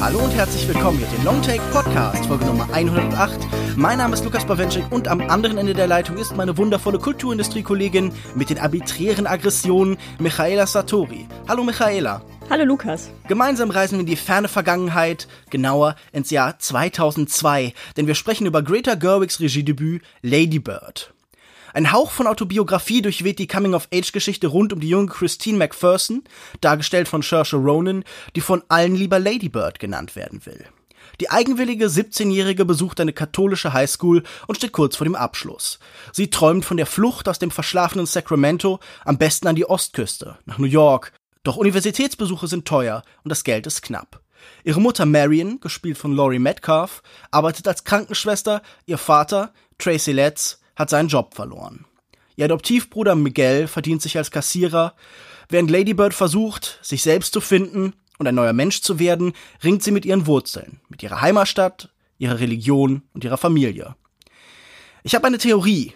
Hallo und herzlich willkommen mit dem Longtake Podcast, Folge Nummer 108. Mein Name ist Lukas Bawenschik und am anderen Ende der Leitung ist meine wundervolle Kulturindustrie-Kollegin mit den arbiträren Aggressionen, Michaela Satori. Hallo Michaela. Hallo Lukas. Gemeinsam reisen wir in die ferne Vergangenheit, genauer ins Jahr 2002, denn wir sprechen über Greta Gerwigs Regiedebüt Lady Bird. Ein Hauch von Autobiografie durchweht die Coming-of-Age-Geschichte rund um die junge Christine McPherson, dargestellt von Saoirse Ronan, die von allen lieber Lady Bird genannt werden will. Die eigenwillige 17-Jährige besucht eine katholische Highschool und steht kurz vor dem Abschluss. Sie träumt von der Flucht aus dem verschlafenen Sacramento, am besten an die Ostküste, nach New York. Doch Universitätsbesuche sind teuer und das Geld ist knapp. Ihre Mutter Marion, gespielt von Laurie Metcalf, arbeitet als Krankenschwester, ihr Vater, Tracy Letts, hat seinen Job verloren. Ihr Adoptivbruder Miguel verdient sich als Kassierer. Während Ladybird versucht, sich selbst zu finden und ein neuer Mensch zu werden, ringt sie mit ihren Wurzeln, mit ihrer Heimatstadt, ihrer Religion und ihrer Familie. Ich habe eine Theorie.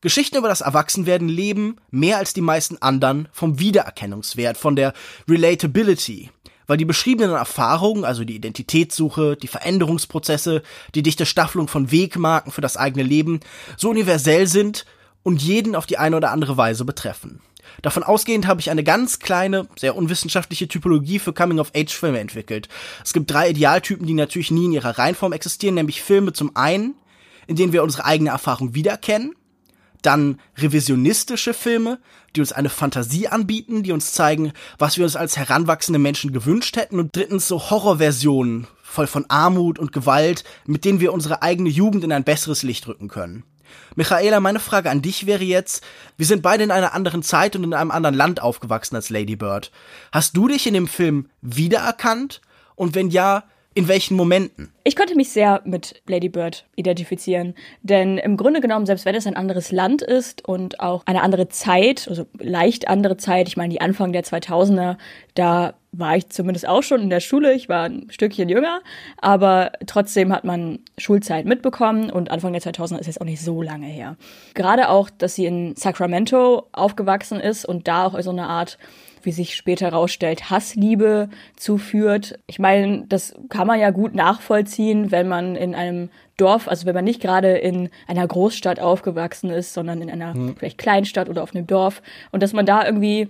Geschichten über das Erwachsenwerden leben mehr als die meisten anderen vom Wiedererkennungswert, von der Relatability, weil die beschriebenen Erfahrungen, also die Identitätssuche, die Veränderungsprozesse, die dichte Staffelung von Wegmarken für das eigene Leben so universell sind und jeden auf die eine oder andere Weise betreffen. Davon ausgehend habe ich eine ganz kleine, sehr unwissenschaftliche Typologie für Coming-of-Age-Filme entwickelt. Es gibt drei Idealtypen, die natürlich nie in ihrer Reihenform existieren, nämlich Filme zum einen, in denen wir unsere eigene Erfahrung wiedererkennen, dann revisionistische Filme, die uns eine Fantasie anbieten, die uns zeigen, was wir uns als heranwachsende Menschen gewünscht hätten. Und drittens so Horrorversionen, voll von Armut und Gewalt, mit denen wir unsere eigene Jugend in ein besseres Licht rücken können. Michaela, meine Frage an dich wäre jetzt, wir sind beide in einer anderen Zeit und in einem anderen Land aufgewachsen als Lady Bird. Hast du dich in dem Film wiedererkannt? Und wenn ja, in welchen Momenten? Ich konnte mich sehr mit Lady Bird identifizieren, denn im Grunde genommen, selbst wenn es ein anderes Land ist und auch eine andere Zeit, also leicht andere Zeit, ich meine die Anfang der 2000er, da war ich zumindest auch schon in der Schule, ich war ein Stückchen jünger, aber trotzdem hat man Schulzeit mitbekommen und Anfang der 2000er ist jetzt auch nicht so lange her. Gerade auch, dass sie in Sacramento aufgewachsen ist und da auch so eine Art wie sich später herausstellt, Hassliebe zuführt. Ich meine, das kann man ja gut nachvollziehen, wenn man in einem Dorf, also wenn man nicht gerade in einer Großstadt aufgewachsen ist, sondern in einer mhm. vielleicht Kleinstadt oder auf einem Dorf und dass man da irgendwie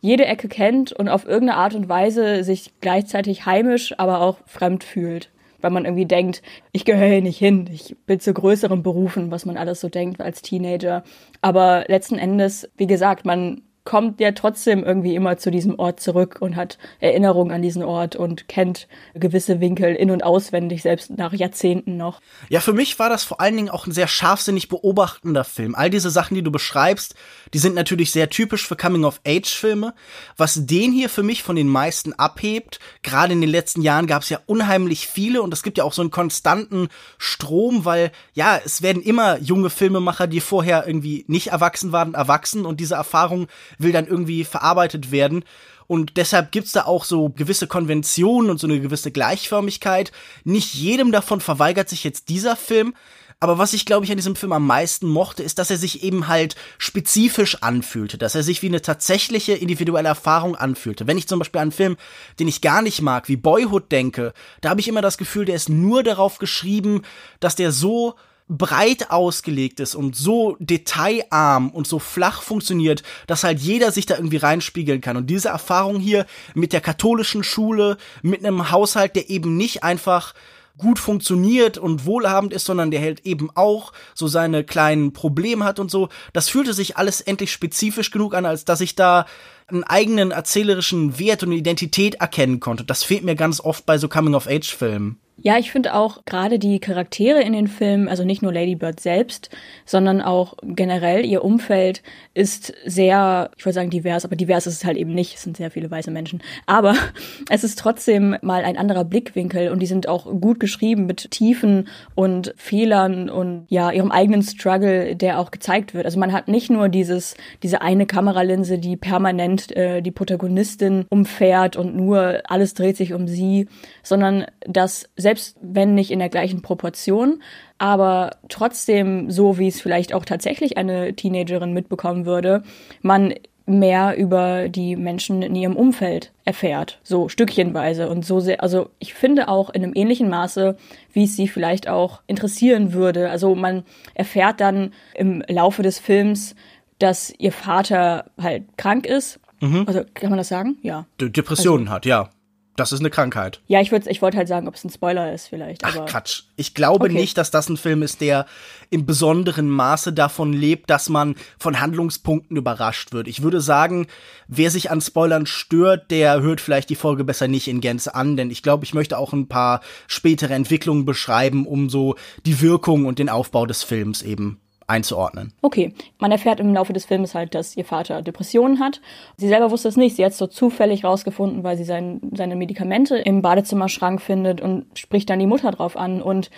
jede Ecke kennt und auf irgendeine Art und Weise sich gleichzeitig heimisch, aber auch fremd fühlt. Weil man irgendwie denkt, ich gehöre hier nicht hin, ich bin zu größeren Berufen, was man alles so denkt als Teenager. Aber letzten Endes, wie gesagt, man kommt ja trotzdem irgendwie immer zu diesem Ort zurück und hat Erinnerungen an diesen Ort und kennt gewisse Winkel in- und auswendig, selbst nach Jahrzehnten noch. Ja, für mich war das vor allen Dingen auch ein sehr scharfsinnig beobachtender Film. All diese Sachen, die du beschreibst, die sind natürlich sehr typisch für Coming-of-Age-Filme. Was den hier für mich von den meisten abhebt, gerade in den letzten Jahren gab es ja unheimlich viele und es gibt ja auch so einen konstanten Strom, weil ja, es werden immer junge Filmemacher, die vorher irgendwie nicht erwachsen waren, erwachsen und diese Erfahrung will dann irgendwie verarbeitet werden. Und deshalb gibt's da auch so gewisse Konventionen und so eine gewisse Gleichförmigkeit. Nicht jedem davon verweigert sich jetzt dieser Film. Aber was ich, glaube ich, an diesem Film am meisten mochte, ist, dass er sich eben halt spezifisch anfühlte, dass er sich wie eine tatsächliche individuelle Erfahrung anfühlte. Wenn ich zum Beispiel an einen Film, den ich gar nicht mag, wie Boyhood denke, da habe ich immer das Gefühl, der ist nur darauf geschrieben, dass der so breit ausgelegt ist und so detailarm und so flach funktioniert, dass halt jeder sich da irgendwie reinspiegeln kann. Und diese Erfahrung hier mit der katholischen Schule, mit einem Haushalt, der eben nicht einfach gut funktioniert und wohlhabend ist, sondern der halt eben auch so seine kleinen Probleme hat und so. Das fühlte sich alles endlich spezifisch genug an, als dass ich da einen eigenen erzählerischen Wert und Identität erkennen konnte. Das fehlt mir ganz oft bei so Coming-of-Age-Filmen. Ja, ich finde auch gerade die Charaktere in den Filmen, also nicht nur Lady Bird selbst, sondern auch generell ihr Umfeld ist sehr, ich würde sagen divers, aber divers ist es halt eben nicht. Es sind sehr viele weiße Menschen. Aber es ist trotzdem mal ein anderer Blickwinkel und die sind auch gut geschrieben mit Tiefen und Fehlern und ja, ihrem eigenen Struggle, der auch gezeigt wird. Also man hat nicht nur dieses, diese eine Kameralinse, die permanent äh, die Protagonistin umfährt und nur alles dreht sich um sie, sondern dass selbst selbst wenn nicht in der gleichen Proportion, aber trotzdem so, wie es vielleicht auch tatsächlich eine Teenagerin mitbekommen würde, man mehr über die Menschen in ihrem Umfeld erfährt, so stückchenweise und so sehr, also ich finde auch in einem ähnlichen Maße, wie es sie vielleicht auch interessieren würde. Also man erfährt dann im Laufe des Films, dass ihr Vater halt krank ist. Mhm. Also kann man das sagen? Ja. Depressionen also, hat, ja. Das ist eine Krankheit. Ja, ich würde ich wollte halt sagen, ob es ein Spoiler ist vielleicht. Ach Quatsch. Ich glaube okay. nicht, dass das ein Film ist, der im besonderen Maße davon lebt, dass man von Handlungspunkten überrascht wird. Ich würde sagen, wer sich an Spoilern stört, der hört vielleicht die Folge besser nicht in Gänze an, denn ich glaube, ich möchte auch ein paar spätere Entwicklungen beschreiben, um so die Wirkung und den Aufbau des Films eben einzuordnen. Okay, man erfährt im Laufe des Films halt, dass ihr Vater Depressionen hat. Sie selber wusste es nicht. Sie hat es so zufällig rausgefunden, weil sie sein, seine Medikamente im Badezimmerschrank findet und spricht dann die Mutter drauf an und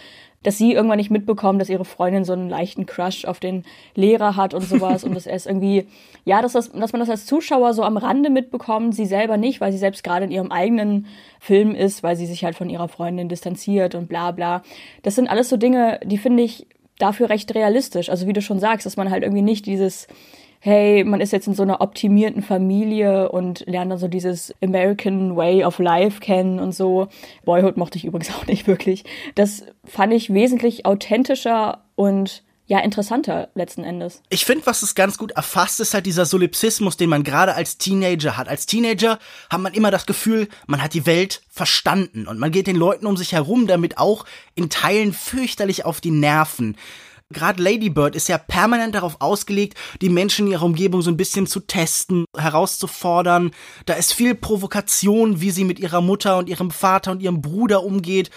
dass sie irgendwann nicht mitbekommt, dass ihre Freundin so einen leichten Crush auf den Lehrer hat und sowas und dass er es irgendwie, ja, dass, das, dass man das als Zuschauer so am Rande mitbekommt, sie selber nicht, weil sie selbst gerade in ihrem eigenen Film ist, weil sie sich halt von ihrer Freundin distanziert und bla bla. Das sind alles so Dinge, die finde ich dafür recht realistisch. Also wie du schon sagst, dass man halt irgendwie nicht dieses hey, man ist jetzt in so einer optimierten Familie und lernt dann so dieses American Way of Life kennen und so. Boyhood mochte ich übrigens auch nicht wirklich. Das fand ich wesentlich authentischer und ja, interessanter letzten Endes. Ich finde, was es ganz gut erfasst, ist halt dieser Solipsismus, den man gerade als Teenager hat. Als Teenager hat man immer das Gefühl, man hat die Welt verstanden und man geht den Leuten um sich herum damit auch in Teilen fürchterlich auf die Nerven. Gerade Lady Bird ist ja permanent darauf ausgelegt, die Menschen in ihrer Umgebung so ein bisschen zu testen, herauszufordern. Da ist viel Provokation, wie sie mit ihrer Mutter und ihrem Vater und ihrem Bruder umgeht.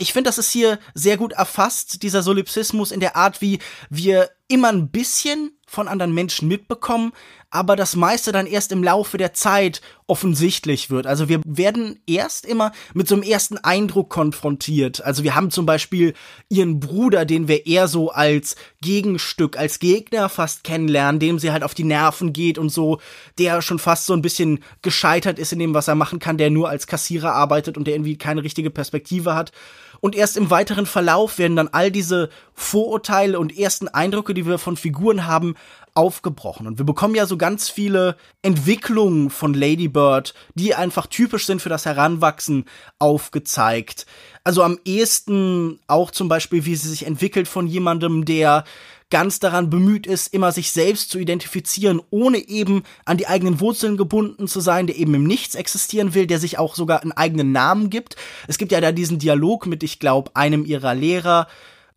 Ich finde, das ist hier sehr gut erfasst, dieser Solipsismus in der Art, wie wir immer ein bisschen von anderen Menschen mitbekommen, aber das meiste dann erst im Laufe der Zeit offensichtlich wird. Also wir werden erst immer mit so einem ersten Eindruck konfrontiert. Also wir haben zum Beispiel ihren Bruder, den wir eher so als Gegenstück, als Gegner fast kennenlernen, dem sie halt auf die Nerven geht und so, der schon fast so ein bisschen gescheitert ist in dem, was er machen kann, der nur als Kassierer arbeitet und der irgendwie keine richtige Perspektive hat. Und erst im weiteren Verlauf werden dann all diese Vorurteile und ersten Eindrücke, die wir von Figuren haben, aufgebrochen. Und wir bekommen ja so ganz viele Entwicklungen von Lady Bird, die einfach typisch sind für das Heranwachsen, aufgezeigt. Also am ehesten auch zum Beispiel, wie sie sich entwickelt von jemandem, der ganz daran bemüht ist, immer sich selbst zu identifizieren, ohne eben an die eigenen Wurzeln gebunden zu sein, der eben im Nichts existieren will, der sich auch sogar einen eigenen Namen gibt. Es gibt ja da diesen Dialog mit, ich glaube, einem ihrer Lehrer,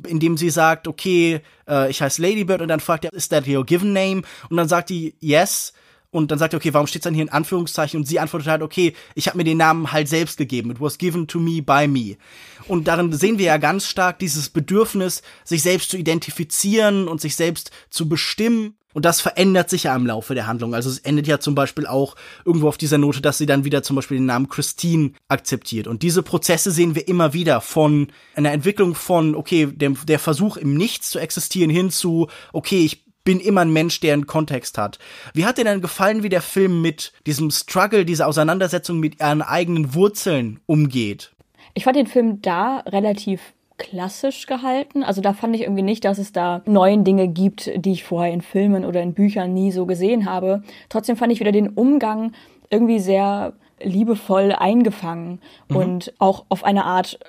in dem sie sagt, okay, äh, ich heiße Ladybird und dann fragt er, is that your given name? Und dann sagt die, yes. Und dann sagt er, okay, warum steht's dann hier in Anführungszeichen? Und sie antwortet halt, okay, ich habe mir den Namen halt selbst gegeben. It was given to me by me. Und darin sehen wir ja ganz stark dieses Bedürfnis, sich selbst zu identifizieren und sich selbst zu bestimmen. Und das verändert sich ja im Laufe der Handlung. Also es endet ja zum Beispiel auch irgendwo auf dieser Note, dass sie dann wieder zum Beispiel den Namen Christine akzeptiert. Und diese Prozesse sehen wir immer wieder von einer Entwicklung von, okay, dem, der Versuch im Nichts zu existieren hin zu, okay, ich bin immer ein Mensch, der einen Kontext hat. Wie hat dir denn gefallen, wie der Film mit diesem Struggle, dieser Auseinandersetzung mit ihren eigenen Wurzeln umgeht? Ich fand den Film da relativ klassisch gehalten. Also da fand ich irgendwie nicht, dass es da neuen Dinge gibt, die ich vorher in Filmen oder in Büchern nie so gesehen habe. Trotzdem fand ich wieder den Umgang irgendwie sehr liebevoll eingefangen mhm. und auch auf eine Art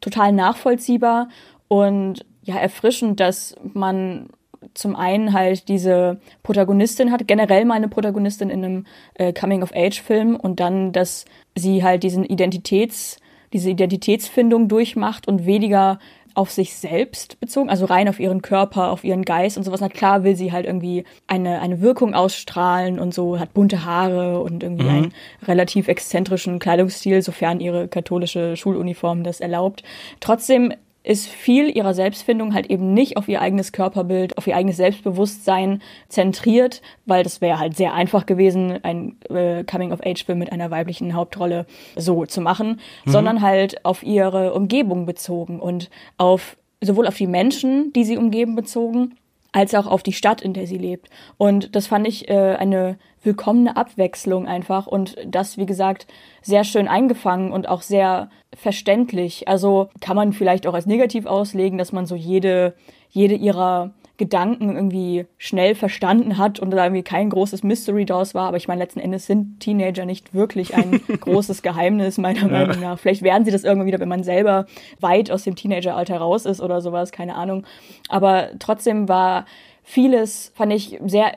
total nachvollziehbar und ja erfrischend, dass man zum einen halt diese Protagonistin hat, generell mal eine Protagonistin in einem äh, Coming-of-Age-Film und dann, dass sie halt diesen Identitäts, diese Identitätsfindung durchmacht und weniger auf sich selbst bezogen, also rein auf ihren Körper, auf ihren Geist und sowas. Na klar will sie halt irgendwie eine, eine Wirkung ausstrahlen und so, hat bunte Haare und irgendwie mhm. einen relativ exzentrischen Kleidungsstil, sofern ihre katholische Schuluniform das erlaubt. Trotzdem ist viel ihrer Selbstfindung halt eben nicht auf ihr eigenes Körperbild, auf ihr eigenes Selbstbewusstsein zentriert, weil das wäre halt sehr einfach gewesen, ein äh, Coming-of-Age-Film mit einer weiblichen Hauptrolle so zu machen, mhm. sondern halt auf ihre Umgebung bezogen und auf sowohl auf die Menschen, die sie umgeben, bezogen, als auch auf die Stadt, in der sie lebt. Und das fand ich äh, eine willkommene Abwechslung einfach und das, wie gesagt, sehr schön eingefangen und auch sehr verständlich. Also kann man vielleicht auch als negativ auslegen, dass man so jede, jede ihrer Gedanken irgendwie schnell verstanden hat und da irgendwie kein großes Mystery draus war. Aber ich meine, letzten Endes sind Teenager nicht wirklich ein großes Geheimnis, meiner ja. Meinung nach. Vielleicht werden sie das irgendwann wieder, wenn man selber weit aus dem Teenageralter raus ist oder sowas, keine Ahnung. Aber trotzdem war vieles, fand ich, sehr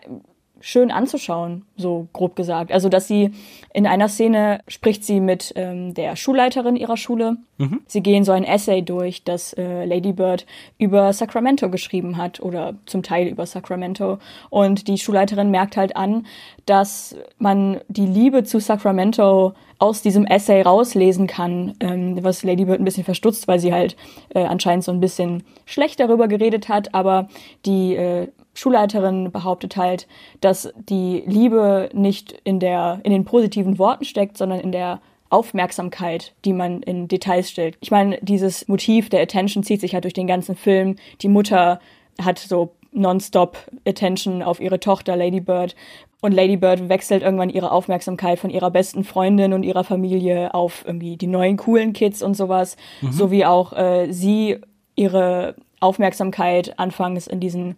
schön anzuschauen, so grob gesagt. Also, dass sie in einer Szene spricht sie mit ähm, der Schulleiterin ihrer Schule. Mhm. Sie gehen so ein Essay durch, das äh, Lady Bird über Sacramento geschrieben hat oder zum Teil über Sacramento. Und die Schulleiterin merkt halt an, dass man die Liebe zu Sacramento aus diesem Essay rauslesen kann, ähm, was Lady Bird ein bisschen verstutzt, weil sie halt äh, anscheinend so ein bisschen schlecht darüber geredet hat, aber die äh, Schulleiterin behauptet halt, dass die Liebe nicht in der, in den positiven Worten steckt, sondern in der Aufmerksamkeit, die man in Details stellt. Ich meine, dieses Motiv der Attention zieht sich halt durch den ganzen Film. Die Mutter hat so nonstop Attention auf ihre Tochter Lady Bird. Und Lady Bird wechselt irgendwann ihre Aufmerksamkeit von ihrer besten Freundin und ihrer Familie auf irgendwie die neuen coolen Kids und sowas. Mhm. Sowie auch äh, sie ihre Aufmerksamkeit anfangs in diesen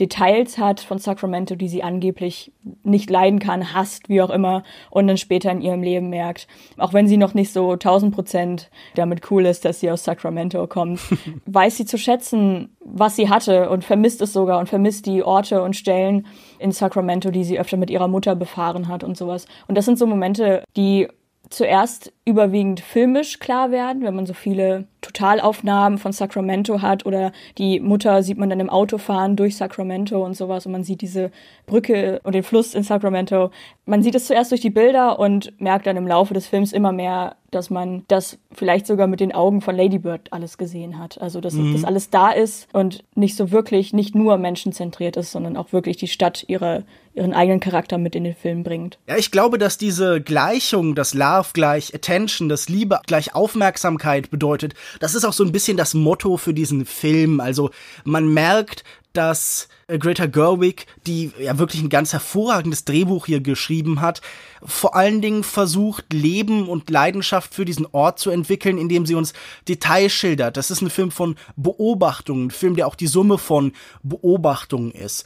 Details hat von Sacramento, die sie angeblich nicht leiden kann, hasst, wie auch immer, und dann später in ihrem Leben merkt. Auch wenn sie noch nicht so 1000 Prozent damit cool ist, dass sie aus Sacramento kommt, weiß sie zu schätzen, was sie hatte und vermisst es sogar und vermisst die Orte und Stellen in Sacramento, die sie öfter mit ihrer Mutter befahren hat und sowas. Und das sind so Momente, die zuerst überwiegend filmisch klar werden, wenn man so viele Totalaufnahmen von Sacramento hat oder die Mutter sieht man dann im Auto fahren durch Sacramento und sowas und man sieht diese Brücke und den Fluss in Sacramento. Man sieht es zuerst durch die Bilder und merkt dann im Laufe des Films immer mehr, dass man das vielleicht sogar mit den Augen von Lady Bird alles gesehen hat. Also dass mhm. das alles da ist und nicht so wirklich, nicht nur menschenzentriert ist, sondern auch wirklich die Stadt ihre, ihren eigenen Charakter mit in den Film bringt. Ja, ich glaube, dass diese Gleichung, das Love gleich Attention, das Liebe gleich Aufmerksamkeit bedeutet, das ist auch so ein bisschen das Motto für diesen Film. Also man merkt, dass äh, Greta Gerwig, die ja wirklich ein ganz hervorragendes Drehbuch hier geschrieben hat, vor allen Dingen versucht, Leben und Leidenschaft für diesen Ort zu entwickeln, indem sie uns Details schildert. Das ist ein Film von Beobachtungen, ein Film, der auch die Summe von Beobachtungen ist.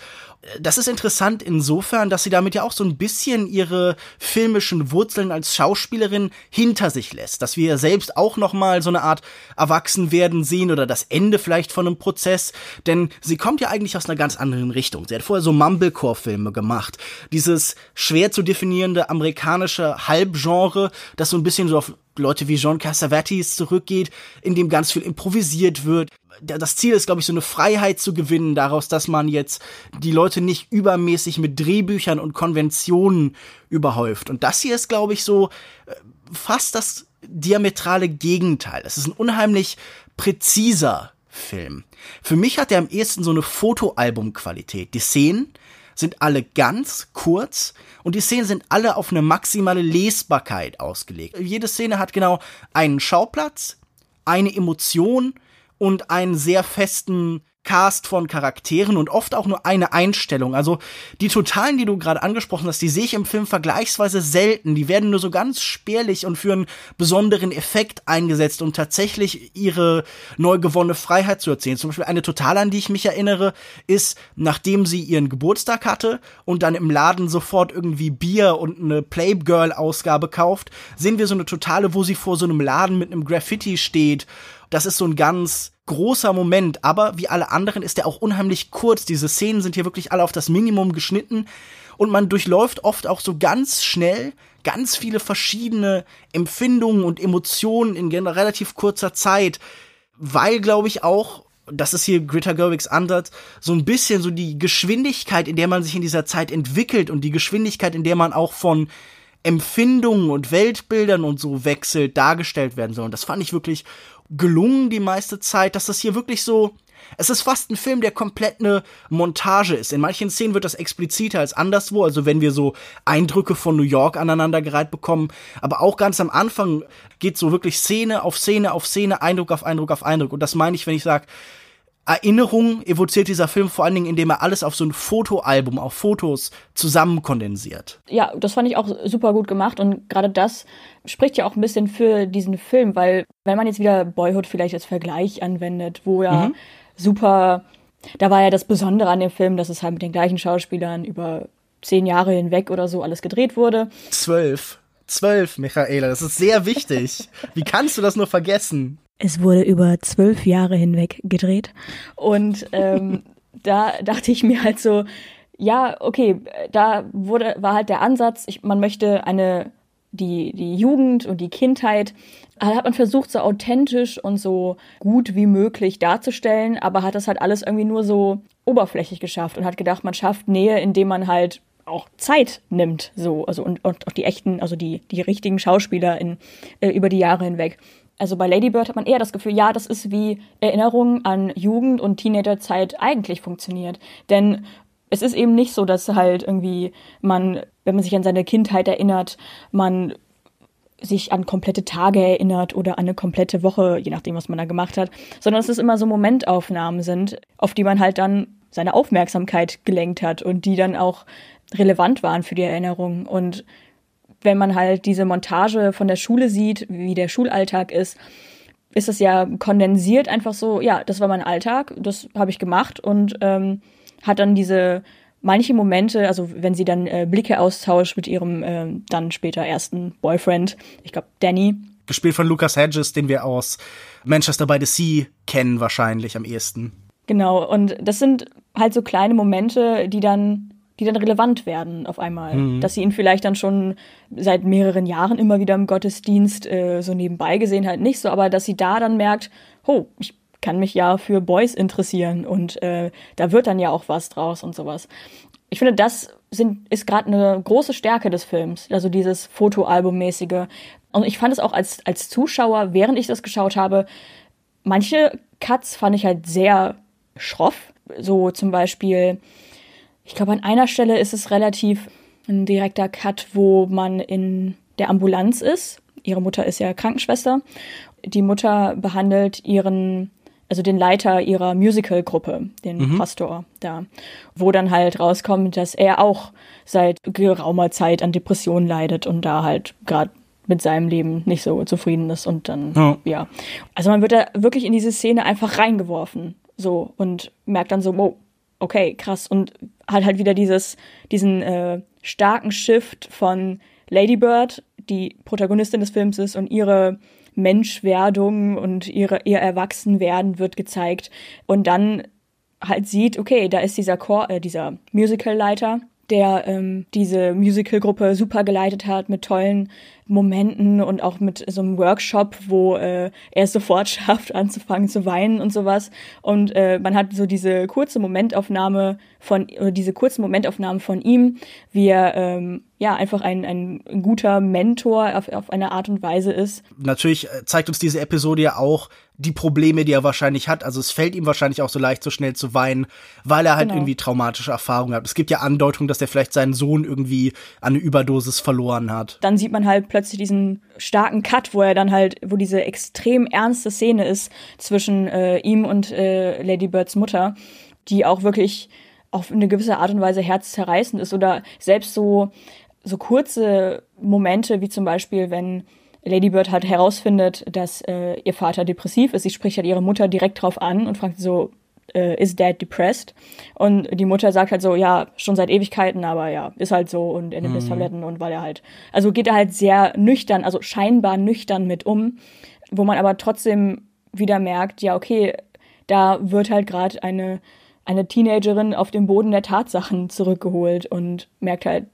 Das ist interessant insofern, dass sie damit ja auch so ein bisschen ihre filmischen Wurzeln als Schauspielerin hinter sich lässt, dass wir selbst auch noch mal so eine Art Erwachsenwerden sehen oder das Ende vielleicht von einem Prozess, denn sie kommt ja eigentlich aus einer ganz anderen Richtung. Sie hat vorher so Mumblecore-Filme gemacht, dieses schwer zu definierende amerikanische Halbgenre, das so ein bisschen so auf Leute wie John Cassavetes zurückgeht, in dem ganz viel improvisiert wird. Das Ziel ist, glaube ich, so eine Freiheit zu gewinnen daraus, dass man jetzt die Leute nicht übermäßig mit Drehbüchern und Konventionen überhäuft. Und das hier ist, glaube ich, so äh, fast das diametrale Gegenteil. Es ist ein unheimlich präziser Film. Für mich hat er am ehesten so eine Fotoalbumqualität. Die Szenen sind alle ganz kurz und die Szenen sind alle auf eine maximale Lesbarkeit ausgelegt. Jede Szene hat genau einen Schauplatz, eine Emotion und einen sehr festen Cast von Charakteren und oft auch nur eine Einstellung. Also die Totalen, die du gerade angesprochen hast, die sehe ich im Film vergleichsweise selten. Die werden nur so ganz spärlich und für einen besonderen Effekt eingesetzt, um tatsächlich ihre neu gewonnene Freiheit zu erzählen. Zum Beispiel eine Totale, an die ich mich erinnere, ist, nachdem sie ihren Geburtstag hatte und dann im Laden sofort irgendwie Bier und eine Playgirl-Ausgabe kauft, sehen wir so eine Totale, wo sie vor so einem Laden mit einem Graffiti steht. Das ist so ein ganz großer Moment, aber wie alle anderen ist er auch unheimlich kurz. Diese Szenen sind hier wirklich alle auf das Minimum geschnitten und man durchläuft oft auch so ganz schnell ganz viele verschiedene Empfindungen und Emotionen in relativ kurzer Zeit, weil glaube ich auch das ist hier Greta Gerwigs Ansatz, so ein bisschen so die Geschwindigkeit, in der man sich in dieser Zeit entwickelt und die Geschwindigkeit, in der man auch von Empfindungen und Weltbildern und so wechselt, dargestellt werden soll. Und das fand ich wirklich gelungen die meiste Zeit, dass das hier wirklich so es ist fast ein Film, der komplett eine Montage ist. In manchen Szenen wird das expliziter als anderswo, also wenn wir so Eindrücke von New York aneinandergereiht bekommen. Aber auch ganz am Anfang geht so wirklich Szene auf Szene auf Szene, Eindruck auf Eindruck auf Eindruck. Und das meine ich, wenn ich sage, Erinnerung evoziert dieser Film vor allen Dingen, indem er alles auf so ein Fotoalbum, auf Fotos zusammenkondensiert. Ja, das fand ich auch super gut gemacht und gerade das spricht ja auch ein bisschen für diesen Film, weil wenn man jetzt wieder Boyhood vielleicht als Vergleich anwendet, wo ja mhm. super, da war ja das Besondere an dem Film, dass es halt mit den gleichen Schauspielern über zehn Jahre hinweg oder so alles gedreht wurde. Zwölf. Zwölf, Michaela, das ist sehr wichtig. Wie kannst du das nur vergessen? Es wurde über zwölf Jahre hinweg gedreht. Und ähm, da dachte ich mir halt so, ja, okay, da wurde, war halt der Ansatz, ich, man möchte eine, die, die Jugend und die Kindheit, hat man versucht, so authentisch und so gut wie möglich darzustellen, aber hat das halt alles irgendwie nur so oberflächlich geschafft und hat gedacht, man schafft Nähe, indem man halt auch Zeit nimmt, so, also und, und auch die echten, also die, die richtigen Schauspieler in, äh, über die Jahre hinweg. Also bei Lady Bird hat man eher das Gefühl, ja, das ist wie Erinnerung an Jugend und Teenagerzeit eigentlich funktioniert. Denn es ist eben nicht so, dass halt irgendwie man, wenn man sich an seine Kindheit erinnert, man sich an komplette Tage erinnert oder an eine komplette Woche, je nachdem, was man da gemacht hat, sondern es immer so Momentaufnahmen sind, auf die man halt dann seine Aufmerksamkeit gelenkt hat und die dann auch relevant waren für die Erinnerung. Und wenn man halt diese Montage von der Schule sieht, wie der Schulalltag ist, ist es ja kondensiert einfach so, ja, das war mein Alltag, das habe ich gemacht und ähm, hat dann diese manche Momente, also wenn sie dann äh, Blicke austauscht mit ihrem äh, dann später ersten Boyfriend, ich glaube Danny. Gespielt von Lucas Hedges, den wir aus Manchester by the Sea kennen wahrscheinlich am ehesten. Genau, und das sind halt so kleine Momente, die dann die dann relevant werden auf einmal. Mhm. Dass sie ihn vielleicht dann schon seit mehreren Jahren immer wieder im Gottesdienst äh, so nebenbei gesehen hat, nicht so, aber dass sie da dann merkt, oh, ich kann mich ja für Boys interessieren und äh, da wird dann ja auch was draus und sowas. Ich finde, das sind, ist gerade eine große Stärke des Films, also dieses Fotoalbummäßige. Und ich fand es auch als, als Zuschauer, während ich das geschaut habe, manche Cuts fand ich halt sehr schroff. So zum Beispiel ich glaube, an einer Stelle ist es relativ ein direkter Cut, wo man in der Ambulanz ist. Ihre Mutter ist ja Krankenschwester. Die Mutter behandelt ihren, also den Leiter ihrer Musical-Gruppe, den mhm. Pastor da, wo dann halt rauskommt, dass er auch seit geraumer Zeit an Depressionen leidet und da halt gerade mit seinem Leben nicht so zufrieden ist und dann, ja. ja. Also man wird da wirklich in diese Szene einfach reingeworfen, so, und merkt dann so, oh, okay, krass. Und hat halt wieder dieses, diesen äh, starken Shift von Lady Bird, die Protagonistin des Films ist, und ihre Menschwerdung und ihre, ihr Erwachsenwerden wird gezeigt. Und dann halt sieht, okay, da ist dieser Chor, äh, dieser Musical-Leiter, der ähm, diese Musical-Gruppe super geleitet hat mit tollen Momenten und auch mit so einem Workshop, wo äh, er es sofort schafft, anzufangen zu weinen und sowas. Und äh, man hat so diese kurze Momentaufnahme von, oder diese kurzen Momentaufnahmen von ihm, wie er ähm, ja einfach ein, ein guter Mentor auf, auf eine Art und Weise ist. Natürlich äh, zeigt uns diese Episode ja auch die Probleme, die er wahrscheinlich hat. Also es fällt ihm wahrscheinlich auch so leicht, so schnell zu weinen, weil er halt genau. irgendwie traumatische Erfahrungen hat. Es gibt ja Andeutungen, dass er vielleicht seinen Sohn irgendwie an eine Überdosis verloren hat. Dann sieht man halt plötzlich diesen starken Cut, wo er dann halt, wo diese extrem ernste Szene ist zwischen äh, ihm und äh, Lady Birds Mutter, die auch wirklich auf eine gewisse Art und Weise herzzerreißend ist oder selbst so so kurze Momente wie zum Beispiel, wenn Lady Bird halt herausfindet, dass äh, ihr Vater depressiv ist. Sie spricht halt ihre Mutter direkt drauf an und fragt so, äh, is dad depressed? Und die Mutter sagt halt so, ja, schon seit Ewigkeiten, aber ja, ist halt so und er nimmt jetzt mhm. Tabletten und weil er halt, also geht er halt sehr nüchtern, also scheinbar nüchtern mit um, wo man aber trotzdem wieder merkt, ja, okay, da wird halt gerade eine, eine Teenagerin auf dem Boden der Tatsachen zurückgeholt und merkt halt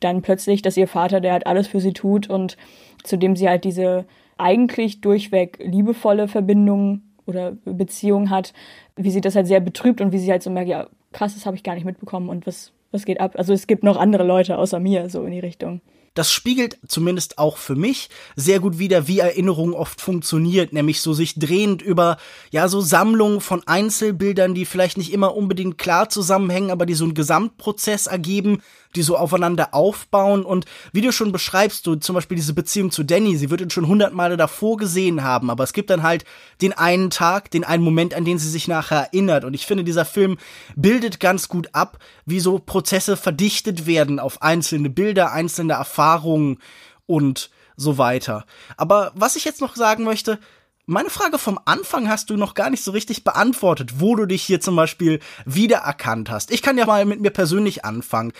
dann plötzlich, dass ihr Vater, der halt alles für sie tut und zu dem sie halt diese eigentlich durchweg liebevolle Verbindung oder Beziehung hat, wie sie das halt sehr betrübt und wie sie halt so merkt, ja, krass, das habe ich gar nicht mitbekommen und was, was geht ab? Also es gibt noch andere Leute außer mir, so in die Richtung. Das spiegelt zumindest auch für mich sehr gut wider, wie Erinnerung oft funktioniert, nämlich so sich drehend über, ja, so Sammlungen von Einzelbildern, die vielleicht nicht immer unbedingt klar zusammenhängen, aber die so einen Gesamtprozess ergeben, die so aufeinander aufbauen und wie du schon beschreibst, du zum Beispiel diese Beziehung zu Danny, sie wird ihn schon hundert Male davor gesehen haben, aber es gibt dann halt den einen Tag, den einen Moment, an den sie sich nachher erinnert und ich finde, dieser Film bildet ganz gut ab, wie so Prozesse verdichtet werden auf einzelne Bilder, einzelne Erfahrungen und so weiter. Aber was ich jetzt noch sagen möchte, meine Frage vom Anfang hast du noch gar nicht so richtig beantwortet, wo du dich hier zum Beispiel wiedererkannt hast. Ich kann ja mal mit mir persönlich anfangen.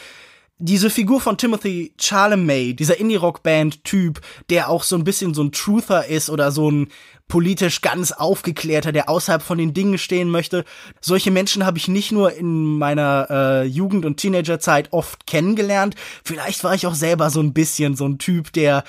Diese Figur von Timothy Chalamet, dieser Indie-Rock-Band-Typ, der auch so ein bisschen so ein Truther ist oder so ein politisch ganz aufgeklärter, der außerhalb von den Dingen stehen möchte. Solche Menschen habe ich nicht nur in meiner äh, Jugend- und Teenagerzeit oft kennengelernt. Vielleicht war ich auch selber so ein bisschen so ein Typ, der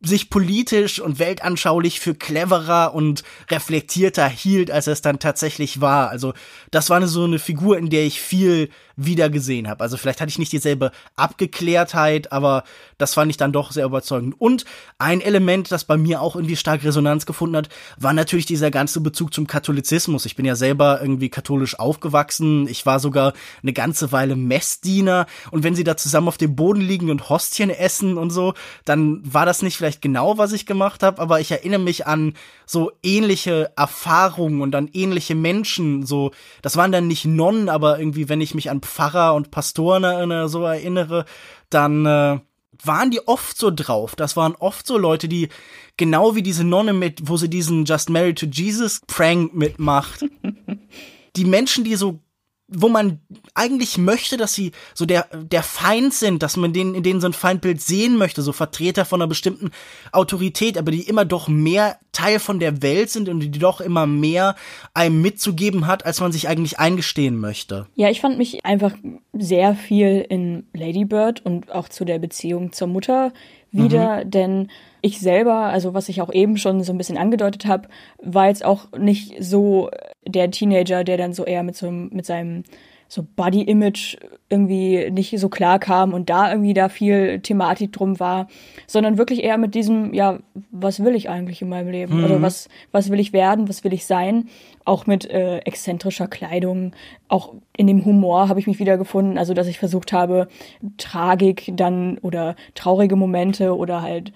sich politisch und weltanschaulich für cleverer und reflektierter hielt, als es dann tatsächlich war. Also das war eine, so eine Figur, in der ich viel wieder gesehen habe. Also vielleicht hatte ich nicht dieselbe Abgeklärtheit, aber das fand ich dann doch sehr überzeugend. Und ein Element, das bei mir auch irgendwie stark Resonanz gefunden hat, war natürlich dieser ganze Bezug zum Katholizismus. Ich bin ja selber irgendwie katholisch aufgewachsen. Ich war sogar eine ganze Weile Messdiener. Und wenn sie da zusammen auf dem Boden liegen und Hostien essen und so, dann war das nicht vielleicht genau, was ich gemacht habe, aber ich erinnere mich an so ähnliche Erfahrungen und an ähnliche Menschen. So, das waren dann nicht Nonnen, aber irgendwie, wenn ich mich an Pfarrer und Pastoren erinnere, so erinnere, dann äh, waren die oft so drauf. Das waren oft so Leute, die genau wie diese Nonne mit, wo sie diesen Just Married to Jesus Prank mitmacht. die Menschen, die so wo man eigentlich möchte, dass sie so der, der Feind sind, dass man denen, in denen so ein Feindbild sehen möchte, so Vertreter von einer bestimmten Autorität, aber die immer doch mehr Teil von der Welt sind und die doch immer mehr einem mitzugeben hat, als man sich eigentlich eingestehen möchte. Ja, ich fand mich einfach sehr viel in Lady Bird und auch zu der Beziehung zur Mutter wieder, mhm. denn ich selber, also was ich auch eben schon so ein bisschen angedeutet habe, war jetzt auch nicht so der Teenager, der dann so eher mit so mit seinem so Body-Image irgendwie nicht so klar kam und da irgendwie da viel Thematik drum war, sondern wirklich eher mit diesem, ja, was will ich eigentlich in meinem Leben? Mhm. Oder was, was will ich werden, was will ich sein? Auch mit äh, exzentrischer Kleidung, auch in dem Humor habe ich mich wiedergefunden, also dass ich versucht habe, Tragik dann oder traurige Momente oder halt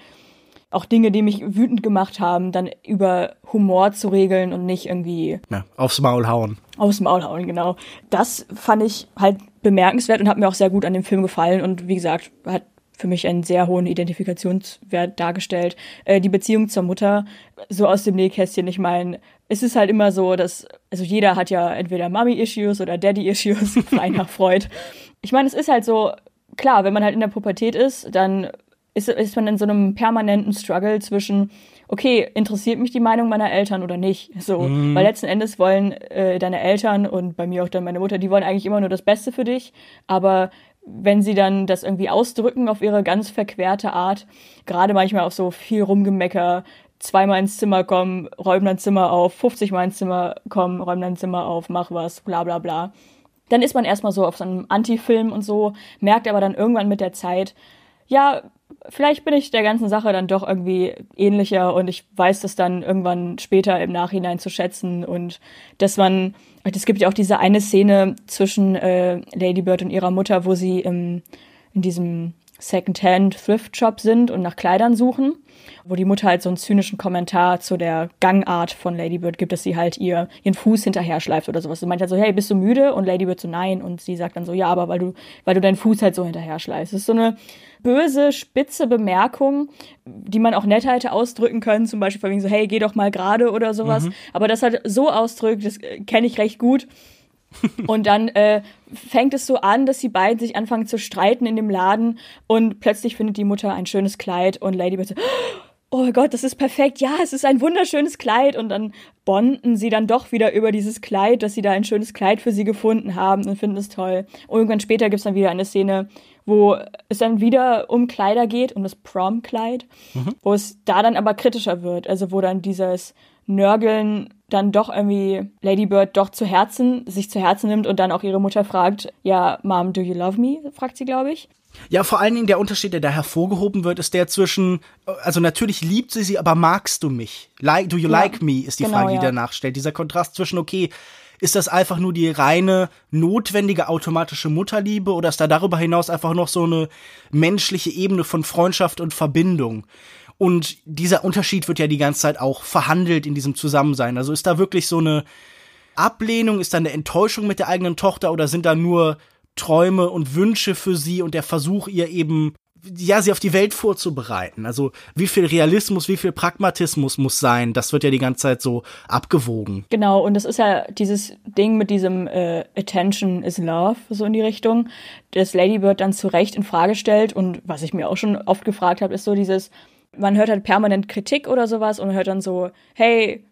auch Dinge, die mich wütend gemacht haben, dann über Humor zu regeln und nicht irgendwie ja, aufs Maul hauen. Aufs Maul hauen, genau. Das fand ich halt bemerkenswert und hat mir auch sehr gut an dem Film gefallen und wie gesagt, hat für mich einen sehr hohen Identifikationswert dargestellt. Äh, die Beziehung zur Mutter, so aus dem Nähkästchen, ich meine, es ist halt immer so, dass, also jeder hat ja entweder Mommy-Issues oder Daddy-Issues, kleiner Freud. Ich meine, es ist halt so, klar, wenn man halt in der Pubertät ist, dann ist, ist man in so einem permanenten Struggle zwischen, okay, interessiert mich die Meinung meiner Eltern oder nicht? So, mhm. weil letzten Endes wollen äh, deine Eltern und bei mir auch dann meine Mutter, die wollen eigentlich immer nur das Beste für dich, aber wenn sie dann das irgendwie ausdrücken auf ihre ganz verquerte Art, gerade manchmal auf so viel Rumgemecker, zweimal ins Zimmer kommen, räumen dein Zimmer auf, 50 Mal ins Zimmer kommen, räumen dein Zimmer auf, mach was, bla bla bla. Dann ist man erstmal so auf so einem Anti-Film und so, merkt aber dann irgendwann mit der Zeit, ja, vielleicht bin ich der ganzen Sache dann doch irgendwie ähnlicher und ich weiß das dann irgendwann später im Nachhinein zu schätzen und dass man, es gibt ja auch diese eine Szene zwischen äh, Lady Bird und ihrer Mutter, wo sie im, in diesem Secondhand Thrift Shop sind und nach Kleidern suchen, wo die Mutter halt so einen zynischen Kommentar zu der Gangart von Lady Bird gibt, dass sie halt ihr ihren Fuß hinterher schleift oder sowas. Sie meint halt so, hey, bist du müde? Und Lady Bird so, nein. Und sie sagt dann so, ja, aber weil du, weil du deinen Fuß halt so hinterher schleifst. Das ist so eine böse, spitze Bemerkung, die man auch nett hätte ausdrücken können, zum Beispiel von wegen so, hey, geh doch mal gerade oder sowas. Mhm. Aber das halt so ausdrückt, das kenne ich recht gut. Und dann äh, fängt es so an, dass die beiden sich anfangen zu streiten in dem Laden und plötzlich findet die Mutter ein schönes Kleid und Lady Bird so, oh Gott, das ist perfekt, ja, es ist ein wunderschönes Kleid und dann bonden sie dann doch wieder über dieses Kleid, dass sie da ein schönes Kleid für sie gefunden haben und finden es toll. Und irgendwann später gibt es dann wieder eine Szene, wo es dann wieder um Kleider geht, um das Prom-Kleid, mhm. wo es da dann aber kritischer wird, also wo dann dieses Nörgeln dann doch irgendwie Lady Bird doch zu Herzen, sich zu Herzen nimmt und dann auch ihre Mutter fragt, ja, Mom, do you love me? fragt sie, glaube ich. Ja, vor allen Dingen der Unterschied, der da hervorgehoben wird, ist der zwischen, also natürlich liebt sie sie, aber magst du mich? Like, do you ja, like me? Ist die genau, Frage, die ja. danach stellt. Dieser Kontrast zwischen, okay, Ist das einfach nur die reine, notwendige automatische Mutterliebe oder ist da darüber hinaus einfach noch so eine menschliche Ebene von Freundschaft und Verbindung? Und dieser Unterschied wird ja die ganze Zeit auch verhandelt in diesem Zusammensein. Also ist da wirklich so eine Ablehnung, ist da eine Enttäuschung mit der eigenen Tochter oder sind da nur Träume und Wünsche für sie und der Versuch, ihr eben ja, sie auf die Welt vorzubereiten. Also wie viel Realismus, wie viel Pragmatismus muss sein, das wird ja die ganze Zeit so abgewogen. Genau, und das ist ja dieses Ding mit diesem äh, Attention is Love, so in die Richtung, das Ladybird dann zu Recht in Frage stellt. Und was ich mir auch schon oft gefragt habe, ist so dieses, man hört halt permanent Kritik oder sowas und hört dann so, hey,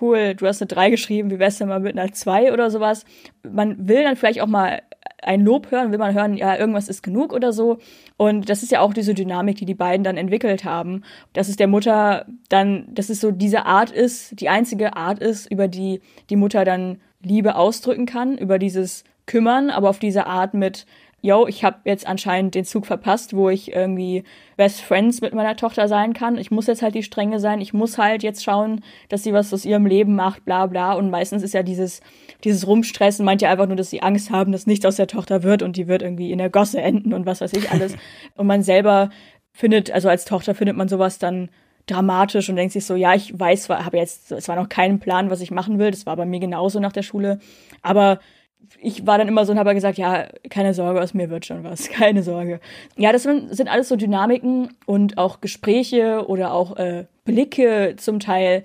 cool, du hast eine 3 geschrieben, wie wär's denn mal mit einer 2 oder sowas. Man will dann vielleicht auch mal ein Lob hören, will man hören, ja, irgendwas ist genug oder so. Und das ist ja auch diese Dynamik, die die beiden dann entwickelt haben. Dass es der Mutter dann, dass es so diese Art ist, die einzige Art ist, über die die Mutter dann Liebe ausdrücken kann, über dieses Kümmern, aber auf diese Art mit, yo, ich habe jetzt anscheinend den Zug verpasst, wo ich irgendwie Best Friends mit meiner Tochter sein kann. Ich muss jetzt halt die Strenge sein. Ich muss halt jetzt schauen, dass sie was aus ihrem Leben macht, bla bla. Und meistens ist ja dieses, dieses Rumstressen, meint ja einfach nur, dass sie Angst haben, dass nichts aus der Tochter wird und die wird irgendwie in der Gosse enden und was weiß ich alles. und man selber findet, also als Tochter findet man sowas dann dramatisch und denkt sich so, ja, ich weiß, habe jetzt, es war noch kein Plan, was ich machen will. Das war bei mir genauso nach der Schule. Aber ich war dann immer so und habe gesagt, ja, keine Sorge, aus mir wird schon was, keine Sorge. Ja, das sind alles so Dynamiken und auch Gespräche oder auch äh, Blicke zum Teil,